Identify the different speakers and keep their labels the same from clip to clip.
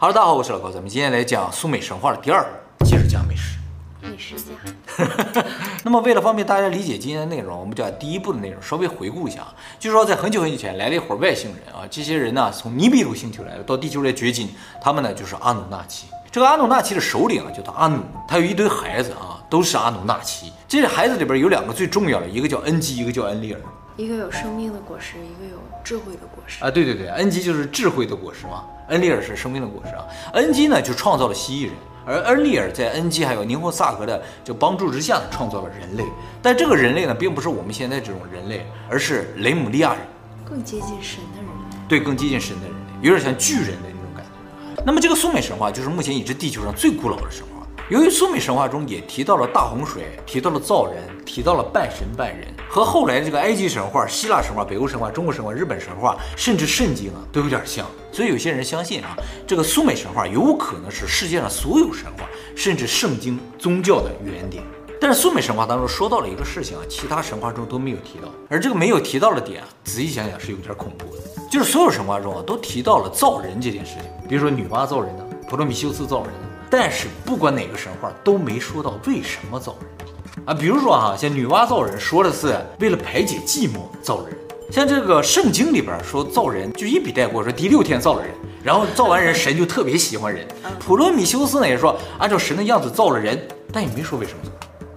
Speaker 1: 哈喽，大家好，我是老高，咱们今天来讲苏美神话的第二部，接着讲美食。
Speaker 2: 美食家。
Speaker 1: 那么为了方便大家理解今天的内容，我们就把第一部的内容稍微回顾一下。据说，在很久很久以前来了一伙外星人啊，这些人呢从尼比鲁星球来的，到地球来掘金。他们呢就是阿努纳奇。这个阿努纳奇的首领啊叫做阿努，他有一堆孩子啊，都是阿努纳奇。这些孩子里边有两个最重要的，一个叫恩基，一个叫恩利尔。
Speaker 2: 一个有生命的果实，一个有智慧的果实
Speaker 1: 啊，对对对，恩基就是智慧的果实嘛，恩利尔是生命的果实啊。恩基呢就创造了蜥蜴人，而恩利尔在恩基还有宁霍萨格的就帮助之下呢，创造了人类。但这个人类呢，并不是我们现在这种人类，而是雷姆利亚人，
Speaker 2: 更接近神的人类。
Speaker 1: 对，更接近神的人类，有点像巨人的那种感觉。那么这个苏美神话就是目前已知地球上最古老的神话。由于苏美神话中也提到了大洪水，提到了造人，提到了半神半人，和后来这个埃及神话、希腊神话、北欧神话、中国神话、日本神话，甚至圣经啊，都有点像。所以有些人相信啊，这个苏美神话有可能是世界上所有神话，甚至圣经宗教的原点。但是苏美神话当中说到了一个事情啊，其他神话中都没有提到，而这个没有提到的点啊，仔细想想是有点恐怖的，就是所有神话中啊都提到了造人这件事情，比如说女娲造人的，普罗米修斯造人的。但是不管哪个神话都没说到为什么造人啊，比如说哈，像女娲造人说的是为了排解寂寞造人，像这个圣经里边说造人就一笔带过，说第六天造了人，然后造完人神就特别喜欢人。普罗米修斯呢也说按照神的样子造了人，但也没说为什么造，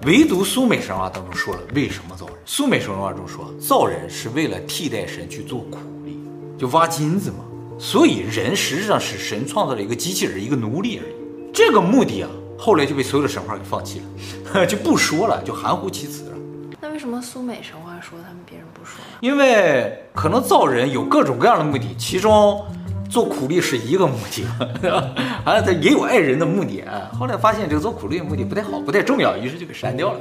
Speaker 1: 唯独苏美神话当中说了为什么造人。苏美神话中说造人是为了替代神去做苦力，就挖金子嘛，所以人实际上是神创造了一个机器人，一个奴隶而已。这个目的啊，后来就被所有的神话给放弃了，就不说了，就含糊其辞了。
Speaker 2: 那为什么苏美神话说，他们别人不说了？
Speaker 1: 因为可能造人有各种各样的目的，其中。做苦力是一个目的，啊，他也有爱人的目的啊。后来发现这个做苦力的目的不太好，不太重要，于是就给删掉了。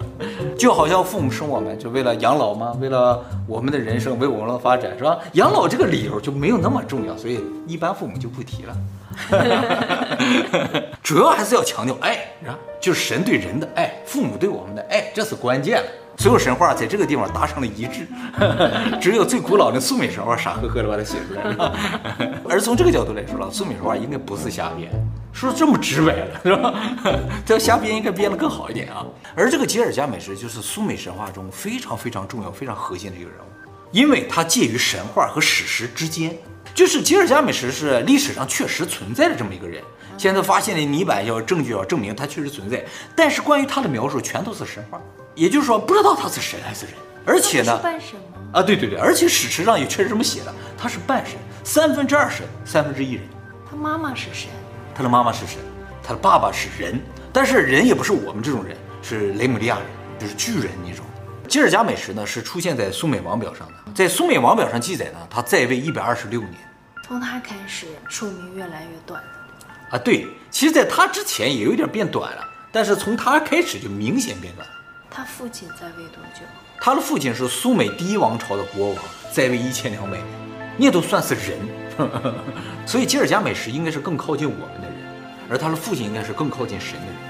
Speaker 1: 就好像父母生我们，就为了养老嘛，为了我们的人生，为我们的发展，是吧？养老这个理由就没有那么重要，所以一般父母就不提了。主要还是要强调爱，啊，就是神对人的爱，父母对我们的爱，这是关键了。所有神话在这个地方达成了一致，只有最古老的苏美神话傻呵呵的把它写出来了。而从这个角度来说了，苏美神话应该不是瞎编，说这么直白了是吧？这瞎编应该编得更好一点啊。而这个吉尔伽美什就是苏美神话中非常非常重要、非常核心的一个人物，因为他介于神话和史实之间。就是吉尔伽美什是历史上确实存在的这么一个人，现在发现的泥板要证据要证明他确实存在，但是关于他的描述全都是神话。也就是说，不知道他是神还是人，而且呢，
Speaker 2: 半神吗？
Speaker 1: 啊，对对对，而且史实上也确实这么写的，他是半神，三分之二神，三分之一人。
Speaker 2: 他妈妈是神，
Speaker 1: 他的妈妈是神，他的爸爸是人，但是人也不是我们这种人，是雷姆利亚人，就是巨人那种。吉尔伽美什呢是出现在苏美王表上的，在苏美王表上记载呢，他在位一百二十六年，
Speaker 2: 从他开始寿命越来越短的。
Speaker 1: 啊，对，其实在他之前也有点变短了，但是从他开始就明显变短。
Speaker 2: 他父亲在位多久？
Speaker 1: 他的父亲是苏美第一王朝的国王，在位一千两百年，那都算是人，所以吉尔伽美什应该是更靠近我们的人，而他的父亲应该是更靠近神的人。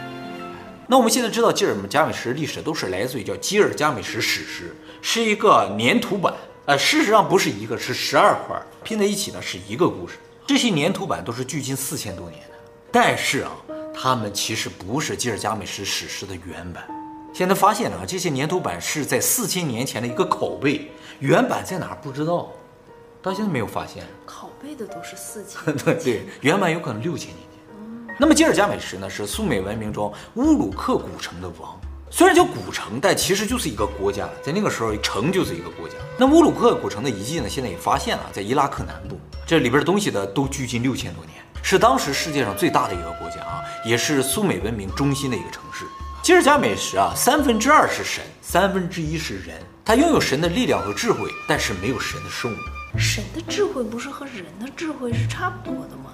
Speaker 1: 那我们现在知道吉尔加美什历史都是来自于叫《吉尔加美什史诗》，是一个粘土板，呃，事实上不是一个，是十二块拼在一起呢，是一个故事。这些粘土板都是距今四千多年的，但是啊，它们其实不是吉尔加美什史诗的原版。现在发现了啊，这些粘土板是在四千年前的一个拷贝，原版在哪儿不知道，到现在没有发现。
Speaker 2: 拷贝的都是四千，
Speaker 1: 对对，原版有可能六千年那么吉尔加美什呢，是苏美文明中乌鲁克古城的王，虽然叫古城，但其实就是一个国家，在那个时候城就是一个国家。那乌鲁克古城的遗迹呢，现在也发现了，在伊拉克南部，这里边的东西呢都距今六千多年，是当时世界上最大的一个国家啊，也是苏美文明中心的一个城市。吉尔加美什啊，三分之二是神，三分之一是人。他拥有神的力量和智慧，但是没有神的寿命。
Speaker 2: 神的智慧不是和人的智慧是差不多的吗？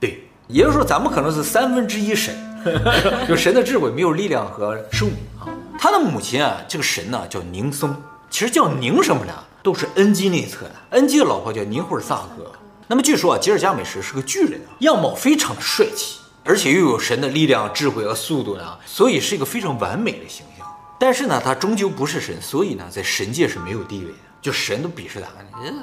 Speaker 1: 对，也就是说，咱们可能是三分之一神，就神的智慧，没有力量和寿命啊。他的母亲啊，这个神呢叫宁松，其实叫宁什么呢？都是恩基那一侧的。恩基的老婆叫宁霍尔萨格。那么据说啊，吉尔伽美什是个巨人啊，样貌非常的帅气。而且又有神的力量、智慧和速度呢，所以是一个非常完美的形象。但是呢，他终究不是神，所以呢，在神界是没有地位的，就神都鄙视他，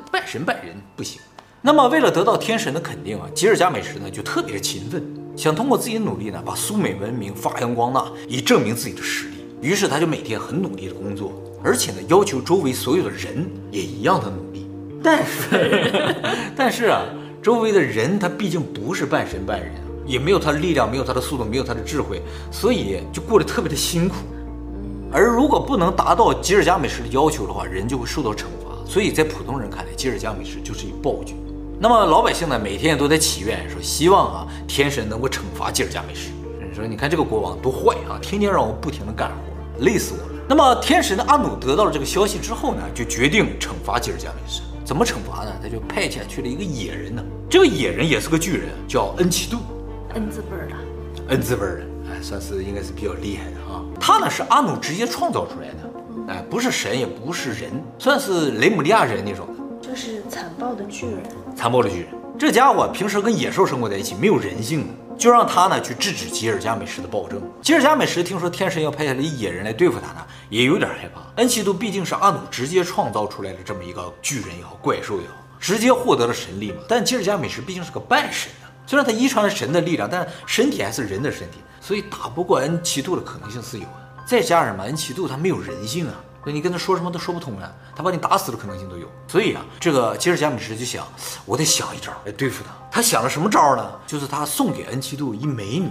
Speaker 1: 拜神拜人不行。那么为了得到天神的肯定啊，吉尔加美什呢就特别勤奋，想通过自己的努力呢把苏美文明发扬光大，以证明自己的实力。于是他就每天很努力的工作，而且呢要求周围所有的人也一样的努力。但是，但是啊，周围的人他毕竟不是半神半人，也没有他的力量，没有他的速度，没有他的智慧，所以就过得特别的辛苦。而如果不能达到吉尔加美什的要求的话，人就会受到惩罚。所以在普通人看来，吉尔加美什就是一暴君。那么老百姓呢，每天都在祈愿说，希望啊天神能够惩罚吉尔加美什。说你看这个国王多坏啊，天天让我不停的干活，累死我了。那么天神的阿努得到了这个消息之后呢，就决定惩罚吉尔加美什。怎么惩罚呢？他就派遣去了一个野人呢，这个野人也是个巨人，叫恩奇杜。
Speaker 2: 恩字辈的，
Speaker 1: 恩字辈的，哎，算是应该是比较厉害的啊。他呢是阿努直接创造出来的，哎，不是神也不是人，算是雷姆利亚人那种的。
Speaker 2: 这是残暴的巨人，
Speaker 1: 残暴的巨人。这家伙平时跟野兽生活在一起，没有人性，就让他呢去制止吉尔加美什的暴政。吉尔加美什听说天神要派下来野人来对付他呢，也有点害怕。恩奇杜毕竟是阿努直接创造出来的这么一个巨人也好，怪兽也好，直接获得了神力嘛。但吉尔加美什毕竟是个半神啊，虽然他遗传了神的力量，但身体还是人的身体，所以打不过恩奇杜的可能性是有的。再加上嘛，恩奇杜他没有人性啊。那你跟他说什么都说不通了，他把你打死的可能性都有。所以啊，这个吉尔加美什就想，我得想一招来对付他。他想了什么招呢？就是他送给恩奇杜一美女。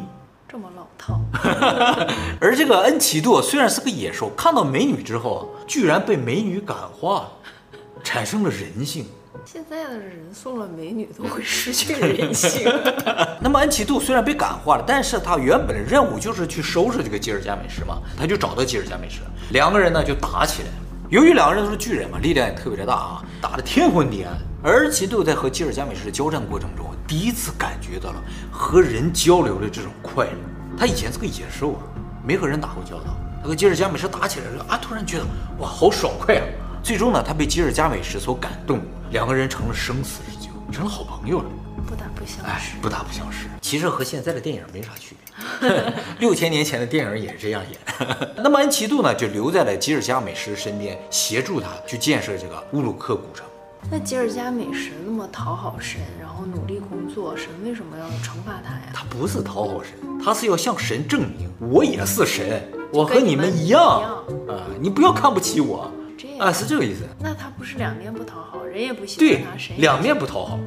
Speaker 2: 这么老套。
Speaker 1: 而这个恩奇杜虽然是个野兽，看到美女之后，居然被美女感化，产生了人性。
Speaker 2: 现在的人送了美女都会失去人性。
Speaker 1: 那么恩奇杜虽然被感化了，但是他原本的任务就是去收拾这个吉尔加美什嘛，他就找到吉尔加美什，两个人呢就打起来了。由于两个人都是巨人嘛，力量也特别的大啊，打得天昏地暗。而恩奇杜在和吉尔加美什的交战过程中，第一次感觉到了和人交流的这种快乐。他以前是个野兽啊，没和人打过交道。他和吉尔加美什打起来了啊，突然觉得哇，好爽快啊！最终呢，他被吉尔加美什所感动。两个人成了生死之交，成了好朋友了，
Speaker 2: 不打不相识。
Speaker 1: 哎，不打不相识，其实和现在的电影没啥区别。六千年前的电影也是这样演。那么恩奇杜呢，就留在了吉尔加美什身边，协助他去建设这个乌鲁克古城。
Speaker 2: 那吉尔加美什那么讨好神，然后努力工作，神为什么要惩罚他呀？
Speaker 1: 他不是讨好神，他是要向神证明我也是神，我和你们一样啊，你不要看不起我。啊，是这个意思。
Speaker 2: 那他不是两面不讨好，人也不喜欢他，
Speaker 1: 对，两面不讨好。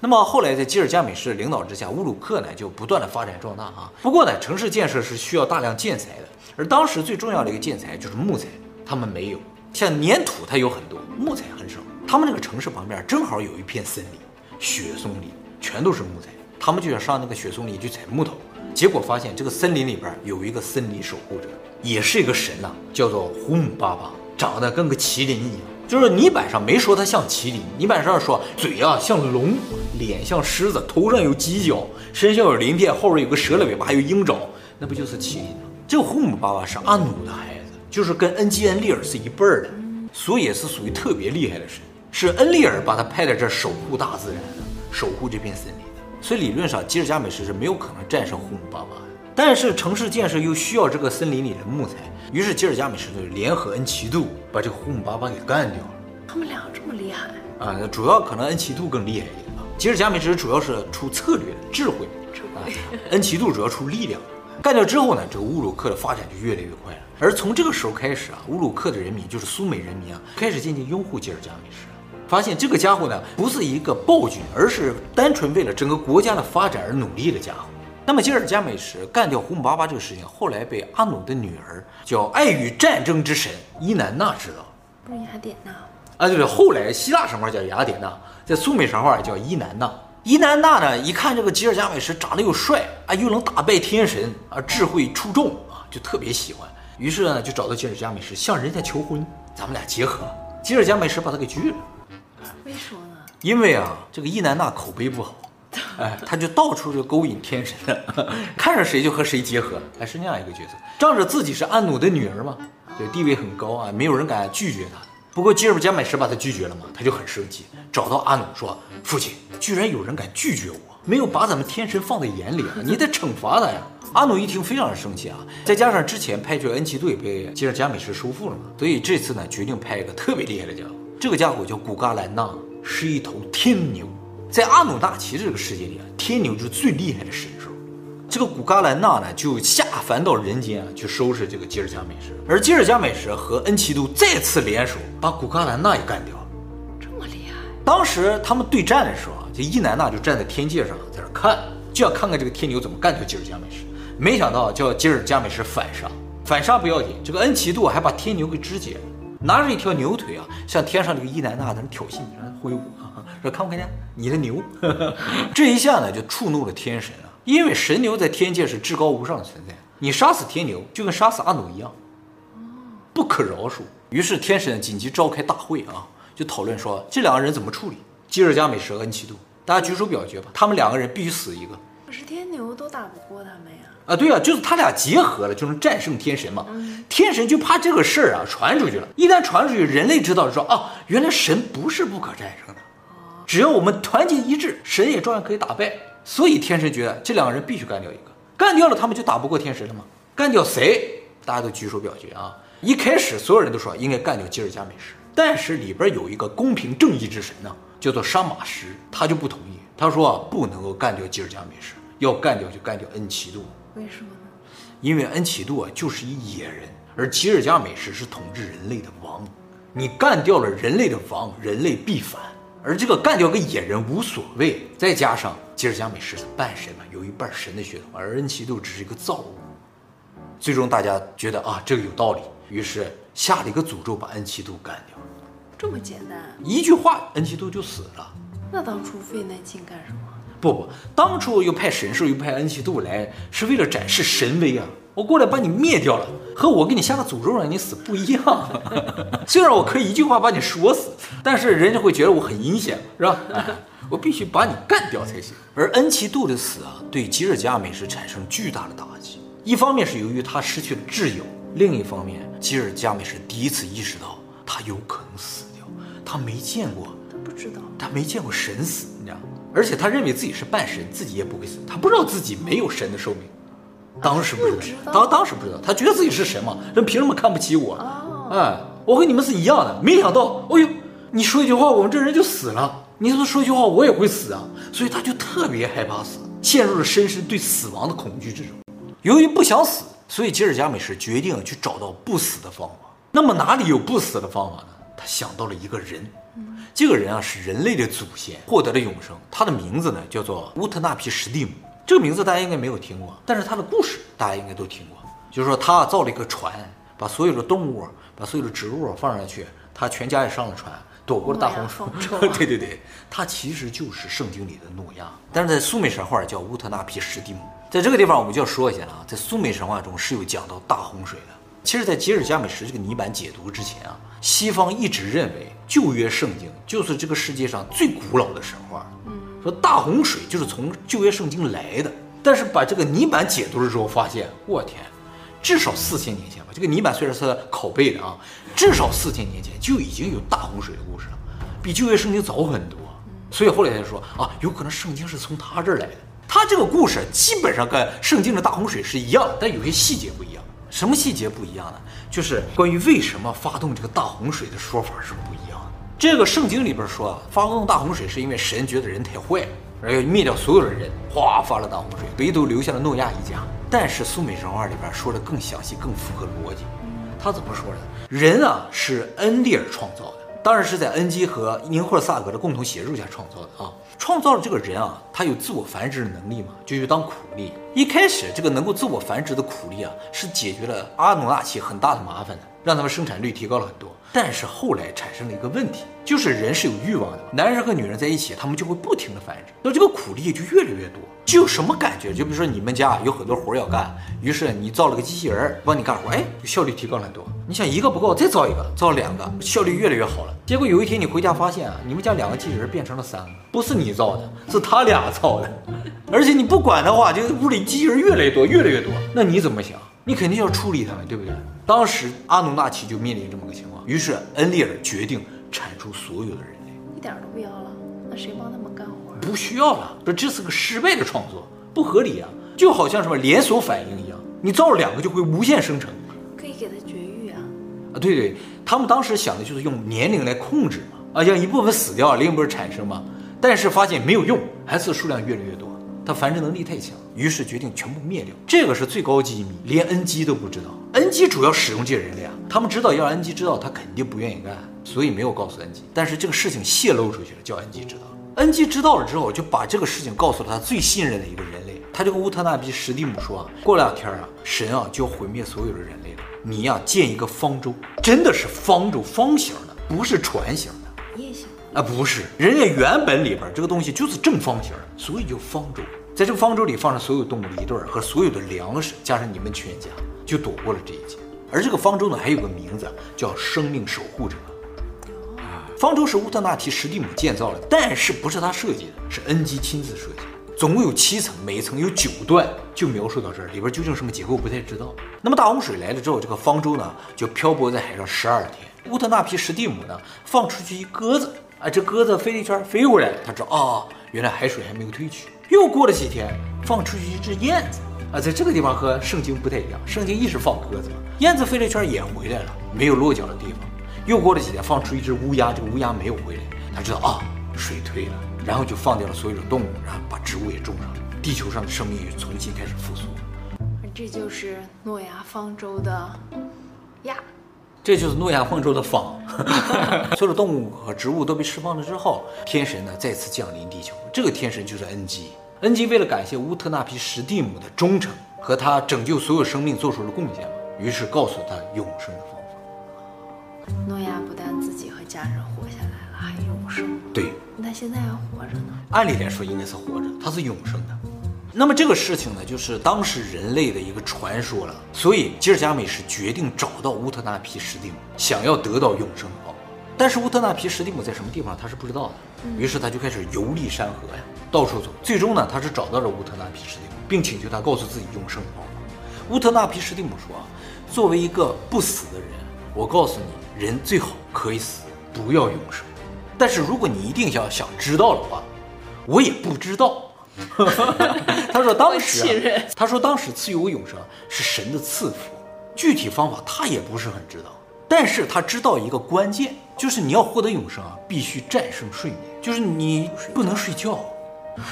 Speaker 1: 那么后来在吉尔加美什领导之下，乌鲁克呢就不断的发展壮大啊。不过呢，城市建设是需要大量建材的，而当时最重要的一个建材就是木材，他们没有。像粘土它有很多，木材很少。他们那个城市旁边正好有一片森林，雪松林，全都是木材。他们就想上那个雪松林去采木头，结果发现这个森林里边有一个森林守护者，也是一个神呐、啊，叫做胡姆巴巴。长得跟个麒麟一样，就是泥板上没说它像麒麟，泥板上说嘴啊像龙，脸像狮子，头上有犄角，身上有鳞片，后边有个蛇的尾巴，还有鹰爪，那不就是麒麟吗？这个胡姆巴巴是阿努的孩子，就是跟恩基恩利尔是一辈儿的，所以也是属于特别厉害的神，是恩利尔把他派在这守护大自然的，守护这片森林的，所以理论上吉尔加美什是没有可能战胜胡姆巴巴的。但是城市建设又需要这个森林里的木材，于是吉尔加美什就联合恩奇杜把这个胡姆巴巴给干掉了。
Speaker 2: 他们俩这么厉害
Speaker 1: 啊？主要可能恩奇杜更厉害一点吧。吉尔加美什主要是出策略、智慧，智慧。恩奇杜主要出力量。干掉之后呢，这个乌鲁克的发展就越来越快了。而从这个时候开始啊，乌鲁克的人民就是苏美人民啊，开始渐渐拥护吉尔加美什，发现这个家伙呢不是一个暴君，而是单纯为了整个国家的发展而努力的家伙。那么吉尔加美什干掉胡姆巴巴这个事情，后来被阿努的女儿叫爱与战争之神伊南娜知道，
Speaker 2: 不是雅典娜
Speaker 1: 啊？对对，后来希腊神话叫雅典娜，在苏美神话也叫伊南娜。伊南娜呢，一看这个吉尔加美什长得又帅啊，又能打败天神啊，智慧出众啊，就特别喜欢。于是呢，就找到吉尔加美什向人家求婚，咱们俩结合。吉尔加美什把他给拒了，
Speaker 2: 为什么呢？
Speaker 1: 因为啊，这个伊南娜口碑不好。哎，他就到处就勾引天神，看着谁就和谁结合，还是那样一个角色，仗着自己是阿努的女儿嘛，对，地位很高啊，没有人敢拒绝他。不过吉尔加美什把他拒绝了嘛，他就很生气，找到阿努说：“父亲，居然有人敢拒绝我，没有把咱们天神放在眼里啊，你得惩罚他呀。”阿努一听非常的生气啊，再加上之前派去恩奇队被吉尔加美什收复了嘛，所以这次呢决定派一个特别厉害的家伙，这个家伙叫古嘎兰纳，是一头天牛。在阿努纳奇这个世界里啊，天牛就是最厉害的神兽。这个古嘎兰娜呢，就下凡到人间啊，去收拾这个吉尔加美什。而吉尔加美什和恩奇都再次联手，把古嘎兰娜也干掉了。
Speaker 2: 这么厉害！
Speaker 1: 当时他们对战的时候啊，这伊南娜就站在天界上，在那看，就要看看这个天牛怎么干掉吉尔加美什。没想到叫吉尔加美什反杀，反杀不要紧，这个恩奇都还把天牛给肢解了，拿着一条牛腿啊，向天上这个伊南娜在那挑衅，在那挥舞啊，说看不看见你的牛？这一下呢，就触怒了天神啊。因为神牛在天界是至高无上的存在，你杀死天牛就跟杀死阿努一样，不可饶恕。于是天神紧急召开大会啊，就讨论说这两个人怎么处理。基尔加美什和恩奇都，大家举手表决吧，他们两个人必须死一个。
Speaker 2: 可是天牛都打不过他们呀。
Speaker 1: 啊，对啊，就是他俩结合了就能战胜天神嘛。天神就怕这个事儿啊传出去了，一旦传出去，人类知道说啊，原来神不是不可战胜的，只要我们团结一致，神也照样可以打败。所以天神觉得这两个人必须干掉一个，干掉了他们就打不过天神了吗？干掉谁？大家都举手表决啊！一开始所有人都说应该干掉吉尔加美什，但是里边有一个公平正义之神呢，叫做沙马什，他就不同意。他说啊不能够干掉吉尔加美什，要干掉就干掉恩奇都。
Speaker 2: 为什么呢？
Speaker 1: 因为恩奇都啊就是一野人，而吉尔加美什是统治人类的王，你干掉了人类的王，人类必反。而这个干掉个野人无所谓，再加上吉尔加美什是半神嘛，有一半神的血统，而恩奇都只是一个造物。最终大家觉得啊，这个有道理，于是下了一个诅咒，把恩奇都干掉。
Speaker 2: 这么简单？
Speaker 1: 一句话，恩奇都就死了。
Speaker 2: 那当初费那劲干什么？
Speaker 1: 不不，当初又派神兽，又派恩奇都来，是为了展示神威啊。我过来把你灭掉了，和我给你下个诅咒让你死不一样。虽然我可以一句话把你说死，但是人家会觉得我很阴险，是吧？我必须把你干掉才行。而恩奇杜的死啊，对吉尔加美什产生巨大的打击。一方面是由于他失去了挚友，另一方面，吉尔加美什第一次意识到他有可能死掉。他没见过，
Speaker 2: 他不知道，
Speaker 1: 他没见过神死，你知道吗？而且他认为自己是半神，自己也不会死。他不知道自己没有神的寿命。当时不知道，当当时不知道，他觉得自己是神嘛，人凭什么看不起我？哎，我和你们是一样的。没想到，哎呦，你说一句话，我们这人就死了。你是不是说一句话，我也会死啊？所以他就特别害怕死，陷入了深深对死亡的恐惧之中。由于不想死，所以吉尔加美什决定去找到不死的方法。那么哪里有不死的方法呢？他想到了一个人，这个人啊是人类的祖先，获得了永生。他的名字呢叫做乌特纳皮什蒂姆。这个名字大家应该没有听过，但是他的故事大家应该都听过。就是说他造了一个船，把所有的动物、把所有的植物放上去，他全家也上了船，躲过了大洪水。对对对，他其实就是圣经里的诺亚，但是在苏美神话叫乌特纳皮什蒂姆。在这个地方我们就要说一下了啊，在苏美神话中是有讲到大洪水的。其实，在吉尔加美什这个泥板解读之前啊，西方一直认为旧约圣经就是这个世界上最古老的神话。说大洪水就是从旧约圣经来的，但是把这个泥板解读的时候发现，我天，至少四千年前吧。这个泥板虽然是拷贝的啊，至少四千年前就已经有大洪水的故事了，比旧约圣经早很多。所以后来他就说啊，有可能圣经是从他这儿来的。他这个故事基本上跟圣经的大洪水是一样，但有些细节不一样。什么细节不一样呢？就是关于为什么发动这个大洪水的说法是不一样。这个圣经里边说啊，发动大洪水是因为神觉得人太坏，而要灭掉所有的人，哗发了大洪水，唯独留下了诺亚一家。但是苏美神话里边说的更详细，更符合逻辑。他怎么说的？人啊是恩利尔创造的，当然是在恩基和宁霍萨格的共同协助下创造的啊。创造了这个人啊，他有自我繁殖的能力嘛，就去当苦力。一开始这个能够自我繁殖的苦力啊，是解决了阿努纳奇很大的麻烦的，让他们生产率提高了很多。但是后来产生了一个问题，就是人是有欲望的，男人和女人在一起，他们就会不停的繁殖，那这个苦力就越来越多。就有什么感觉？就比如说你们家有很多活要干，于是你造了个机器人帮你干活，哎，效率提高了很多。你想一个不够，再造一个，造两个，效率越来越好了。结果有一天你回家发现啊，你们家两个机器人变成了三个，不是你造的，是他俩造的。而且你不管的话，这个屋里机器人越来越多，越来越多。那你怎么想？你肯定要处理他们，对不对？当时阿努纳奇就面临这么个情况，于是恩利尔决定铲除所有的人类，
Speaker 2: 一点都不要了。那谁帮他们干活？
Speaker 1: 不需要了，说这是个失败的创作，不合理啊，就好像什么连锁反应一样，你造了两个就会无限生成。
Speaker 2: 可以给他绝育啊？
Speaker 1: 啊，对对，他们当时想的就是用年龄来控制嘛，啊，让一部分死掉，另一部分产生嘛。但是发现没有用，S 数量越来越多，它繁殖能力太强，于是决定全部灭掉。这个是最高机密，连 N 基都不知道。N 基主要使用这些人类啊，他们知道要 N 基知道，他肯定不愿意干，所以没有告诉 N 基。但是这个事情泄露出去了，叫 N 基知道。N 基知道了之后，就把这个事情告诉了他最信任的一个人类，他就跟乌特纳比史蒂姆说啊，过两天啊，神啊就要毁灭所有的人类了，你呀、啊、建一个方舟，真的是方舟，方形的，不是船形的。
Speaker 2: 也行。
Speaker 1: 啊，不是，人家原本里边这个东西就是正方形，所以叫方舟。在这个方舟里放上所有动物的一对儿和所有的粮食，加上你们全家，就躲过了这一劫。而这个方舟呢，还有个名字叫生命守护者。方舟是乌特纳提史蒂姆建造的，但是不是他设计的，是恩基亲自设计的。总共有七层，每一层有九段，就描述到这儿。里边究竟什么结构不太知道。那么大洪水来了之后，这个方舟呢就漂泊在海上十二天。乌特纳皮史蒂姆呢放出去一鸽子。啊，这鸽子飞了一圈，飞回来了，他知道啊、哦，原来海水还没有退去。又过了几天，放出去一只燕子啊，在这个地方和圣经不太一样，圣经一直放鸽子嘛，燕子飞了一圈也回来了，没有落脚的地方。又过了几天，放出一只乌鸦，这个乌鸦没有回来，他知道啊，水退了，然后就放掉了所有的动物，然后把植物也种上了，地球上的生命也重新开始复苏。
Speaker 2: 这就是诺亚方舟的亚。
Speaker 1: 这就是诺亚方舟的方，所有的动物和植物都被释放了之后，天神呢再次降临地球。这个天神就是恩基。恩基为了感谢乌特纳皮史蒂姆的忠诚和他拯救所有生命做出的贡献，于是告诉他永生的方法。
Speaker 2: 诺亚不但自己和家人活下来了，还永生。
Speaker 1: 对，
Speaker 2: 那现在还活着呢？
Speaker 1: 按理来说应该是活着，他是永生的。那么这个事情呢，就是当时人类的一个传说了。所以吉尔加美什决定找到乌特纳皮什蒂姆，想要得到永生宝。但是乌特纳皮什蒂姆在什么地方，他是不知道的。于是他就开始游历山河呀，到处走。最终呢，他是找到了乌特纳皮什蒂姆，并请求他告诉自己永生的方法。乌特纳皮什蒂姆说：“作为一个不死的人，我告诉你，人最好可以死，不要永生。但是如果你一定要想知道的话，我也不知道。” 他说当时、啊，他说当时赐予我永生是神的赐福，具体方法他也不是很知道，但是他知道一个关键，就是你要获得永生啊，必须战胜睡眠，就是你不能睡觉。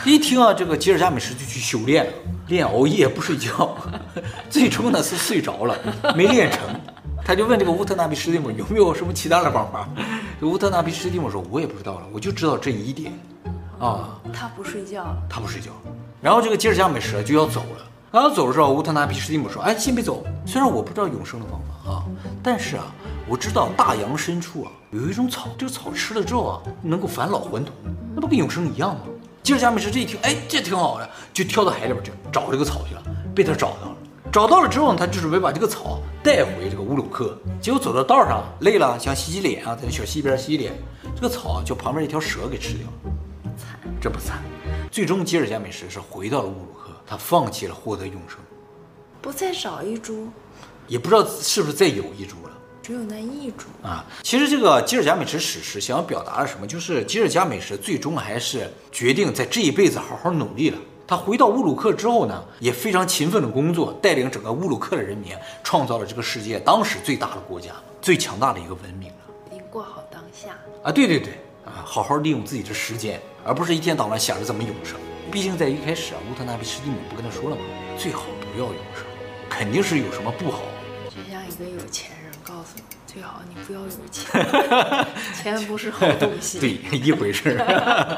Speaker 1: 一听啊，这个吉尔加美什就去修炼了，练熬夜不睡觉，最终呢是睡着了，没练成。他就问这个乌特纳比什蒂姆有没有什么其他的方法，乌特纳比什蒂姆说，我也不知道了，我就知道这一点。啊，
Speaker 2: 他不睡觉，
Speaker 1: 他不睡觉，然后这个吉尔加美什就要走了。刚要走的时候，乌特纳皮什蒂姆说：“哎，先别走，虽然我不知道永生的方法啊，但是啊，我知道大洋深处啊有一种草，这个草吃了之后啊能够返老还童，那不跟永生一样吗？”吉尔加美什这一听，哎，这挺好的，就跳到海里边去找这个草去了。被他找到了，找到了之后呢，他就准备把这个草带回这个乌鲁克。结果走到道上累了，想洗洗脸啊，在那小溪边洗洗脸，这个草就旁边一条蛇给吃掉了。这不惨，最终吉尔加美什是回到了乌鲁克，他放弃了获得永生，
Speaker 2: 不再找一株，
Speaker 1: 也不知道是不是再有一株了，
Speaker 2: 只有那一株
Speaker 1: 啊。其实这个吉尔加美什史诗想要表达的什么，就是吉尔加美什最终还是决定在这一辈子好好努力了。他回到乌鲁克之后呢，也非常勤奋的工作，带领整个乌鲁克的人民，创造了这个世界当时最大的国家、最强大的一个文明了。
Speaker 2: 已经过好当下
Speaker 1: 啊，对对对。啊，好好利用自己的时间，而不是一天到晚想着怎么永生。毕竟在一开始啊，乌特纳比斯蒂姆不跟他说了吗？最好不要永生，肯定是有什么不好。
Speaker 2: 就像一个有钱人告诉你，最好你不要有钱，钱不是好东西。
Speaker 1: 对，一回事。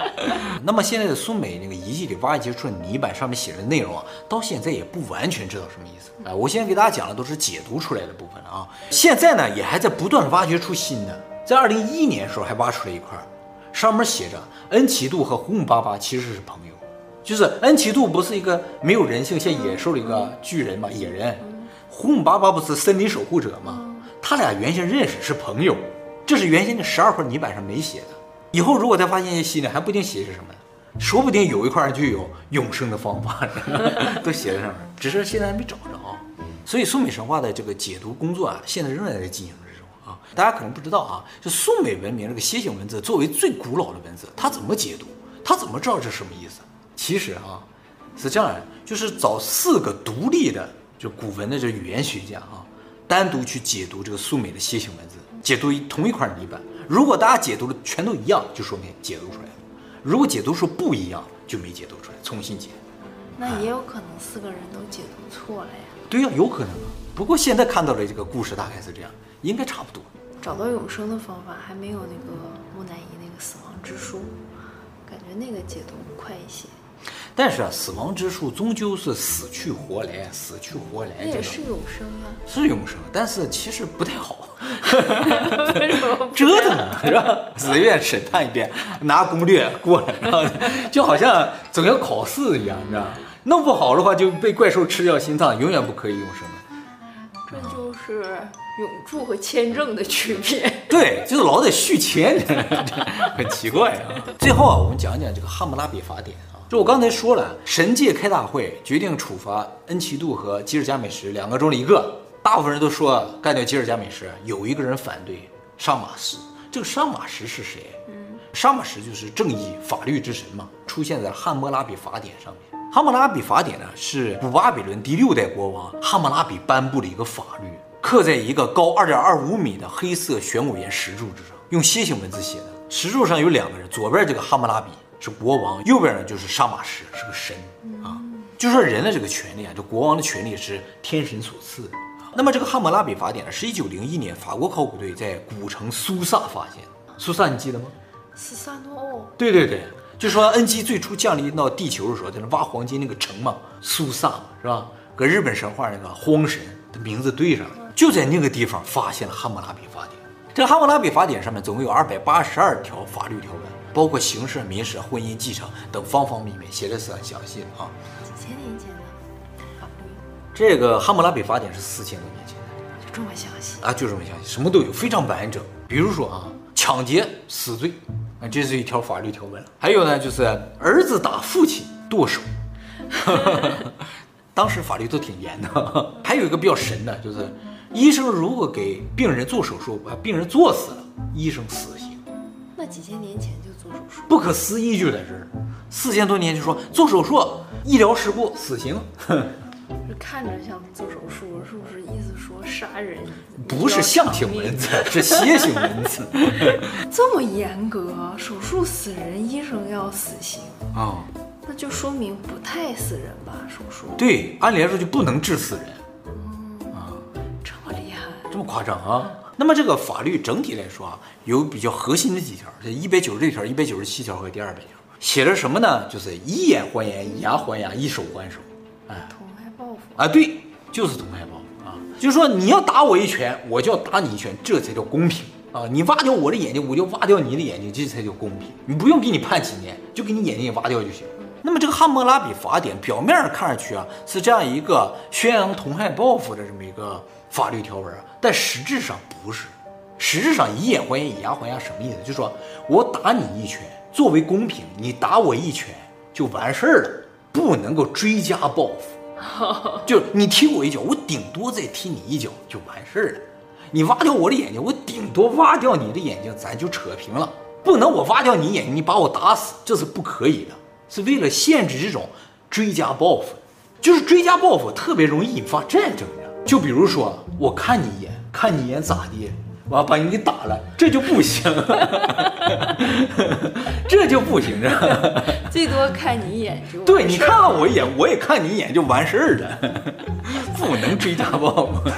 Speaker 1: 那么现在的苏美那个遗迹里挖掘出的泥板上面写的内容啊，到现在也不完全知道什么意思啊。我现在给大家讲的都是解读出来的部分了啊。现在呢，也还在不断的挖掘出新的，在二零一一年的时候还挖出来一块。上面写着恩奇杜和胡姆巴巴其实是朋友，就是恩奇杜不是一个没有人性像野兽的一个巨人嘛，野人，胡姆巴巴不是森林守护者吗？他俩原先认识是朋友，这是原先的十二块泥板上没写的，以后如果再发现一些新的，还不一定写是什么，说不定有一块就有永生的方法，都写在上面，只是现在还没找着。所以苏美神话的这个解读工作啊，现在仍然在进行。大家可能不知道啊，就苏美文明这个楔形文字作为最古老的文字，它怎么解读？它怎么知道这是什么意思？其实啊，是这样的，就是找四个独立的就古文的这语言学家啊，单独去解读这个苏美的楔形文字，解读同一块泥板。如果大家解读的全都一样，就说明解读出来了；如果解读说不一样，就没解读出来，重新解。
Speaker 2: 那也有可能四个人都解读错了呀。
Speaker 1: 对呀，有可能啊。不过现在看到的这个故事大概是这样，应该差不多。
Speaker 2: 找到永生的方法还没有那个木乃伊那个死亡之书，感觉那个解读快一些。
Speaker 1: 但是啊，死亡之书终究是死去活来，死去活来，
Speaker 2: 那也是永生啊，
Speaker 1: 是永生，但是其实不太好，
Speaker 2: 太
Speaker 1: 折腾 是吧？自愿审判一遍，拿攻略过来，然后就好像总要考试一样，你知道弄不好的话就被怪兽吃掉心脏，永远不可以永生。
Speaker 2: 这就是永住和签证的区别。
Speaker 1: 对，就是老得续签，很奇怪啊。最后啊，我们讲讲这个汉谟拉比法典啊。就我刚才说了，神界开大会决定处罚恩奇杜和吉尔加美什两个中的一个。大部分人都说干掉吉尔加美什，有一个人反对，沙马什。这个沙马什是谁？嗯，沙马什就是正义法律之神嘛，出现在汉谟拉比法典上面。汉谟拉比法典呢，是古巴比伦第六代国王汉谟拉比颁布的一个法律，刻在一个高二点二五米的黑色玄武岩石柱之上，用楔形文字写的。石柱上有两个人，左边这个哈姆拉比是国王，右边呢就是沙马什，是个神啊。就说人的这个权利啊，这国王的权利是天神所赐的。那么这个汉谟拉比法典呢，是一九零一年法国考古队在古城苏萨发现的。苏萨你记得吗？
Speaker 2: 苏萨诺。对
Speaker 1: 对对。就说恩基最初降临到地球的时候，在那挖黄金那个城嘛，苏萨嘛，是吧？跟日本神话那个荒神的名字对上了，就在那个地方发现了汉谟拉比法典。这个汉谟拉比法典上面总共有二百八十二条法律条文，包括刑事、民事、婚姻、继承等方方面面，写的是很详细的啊。
Speaker 2: 几千年前的法律，
Speaker 1: 这个汉谟拉比法典是四千多年前的，
Speaker 2: 就这么详细
Speaker 1: 啊？就这么详细，什么都有，非常完整。比如说啊，抢劫死罪。啊，这是一条法律条文。还有呢，就是儿子打父亲剁手，当时法律都挺严的。还有一个比较神的，就是医生如果给病人做手术，把病人做死了，医生死刑。
Speaker 2: 那几千年前就做手术，
Speaker 1: 不可思议就在这儿。四千多年就说做手术，医疗事故死刑。
Speaker 2: 这看着像做手术，是不是意思说杀人？
Speaker 1: 不是象形文字，是楔形文字。
Speaker 2: 这么严格，手术死人，医生要死刑
Speaker 1: 啊？
Speaker 2: 哦、那就说明不太死人吧？手术
Speaker 1: 对，按理来说就不能治死人。这么夸张啊？那么这个法律整体来说啊，有比较核心的几条，这一百九十六条、一百九十七条和第二百条，写的什么呢？就是以眼还眼，以牙还牙，以手还手。哎。啊，对，就是同害报复啊，就是说你要打我一拳，我就要打你一拳，这才叫公平啊！你挖掉我的眼睛，我就挖掉你的眼睛，这才叫公平。你不用给你判几年，就给你眼睛也挖掉就行。那么这个汉谟拉比法典表面上看上去啊，是这样一个宣扬同害报复的这么一个法律条文啊，但实质上不是。实质上以眼还眼，以牙还牙什么意思？就是说我打你一拳作为公平，你打我一拳就完事儿了，不能够追加报复。就你踢我一脚，我顶多再踢你一脚就完事儿了。你挖掉我的眼睛，我顶多挖掉你的眼睛，咱就扯平了。不能我挖掉你眼睛，你把我打死，这是不可以的。是为了限制这种追加报复，就是追加报复特别容易引发战争的。就比如说，我看你一眼，看你一眼咋的？我要把你给打了，这就不行，这就不行，这
Speaker 2: 最多看你一眼就
Speaker 1: 对，你看了我一眼，我也看你一眼就完事儿了，不能追加报复。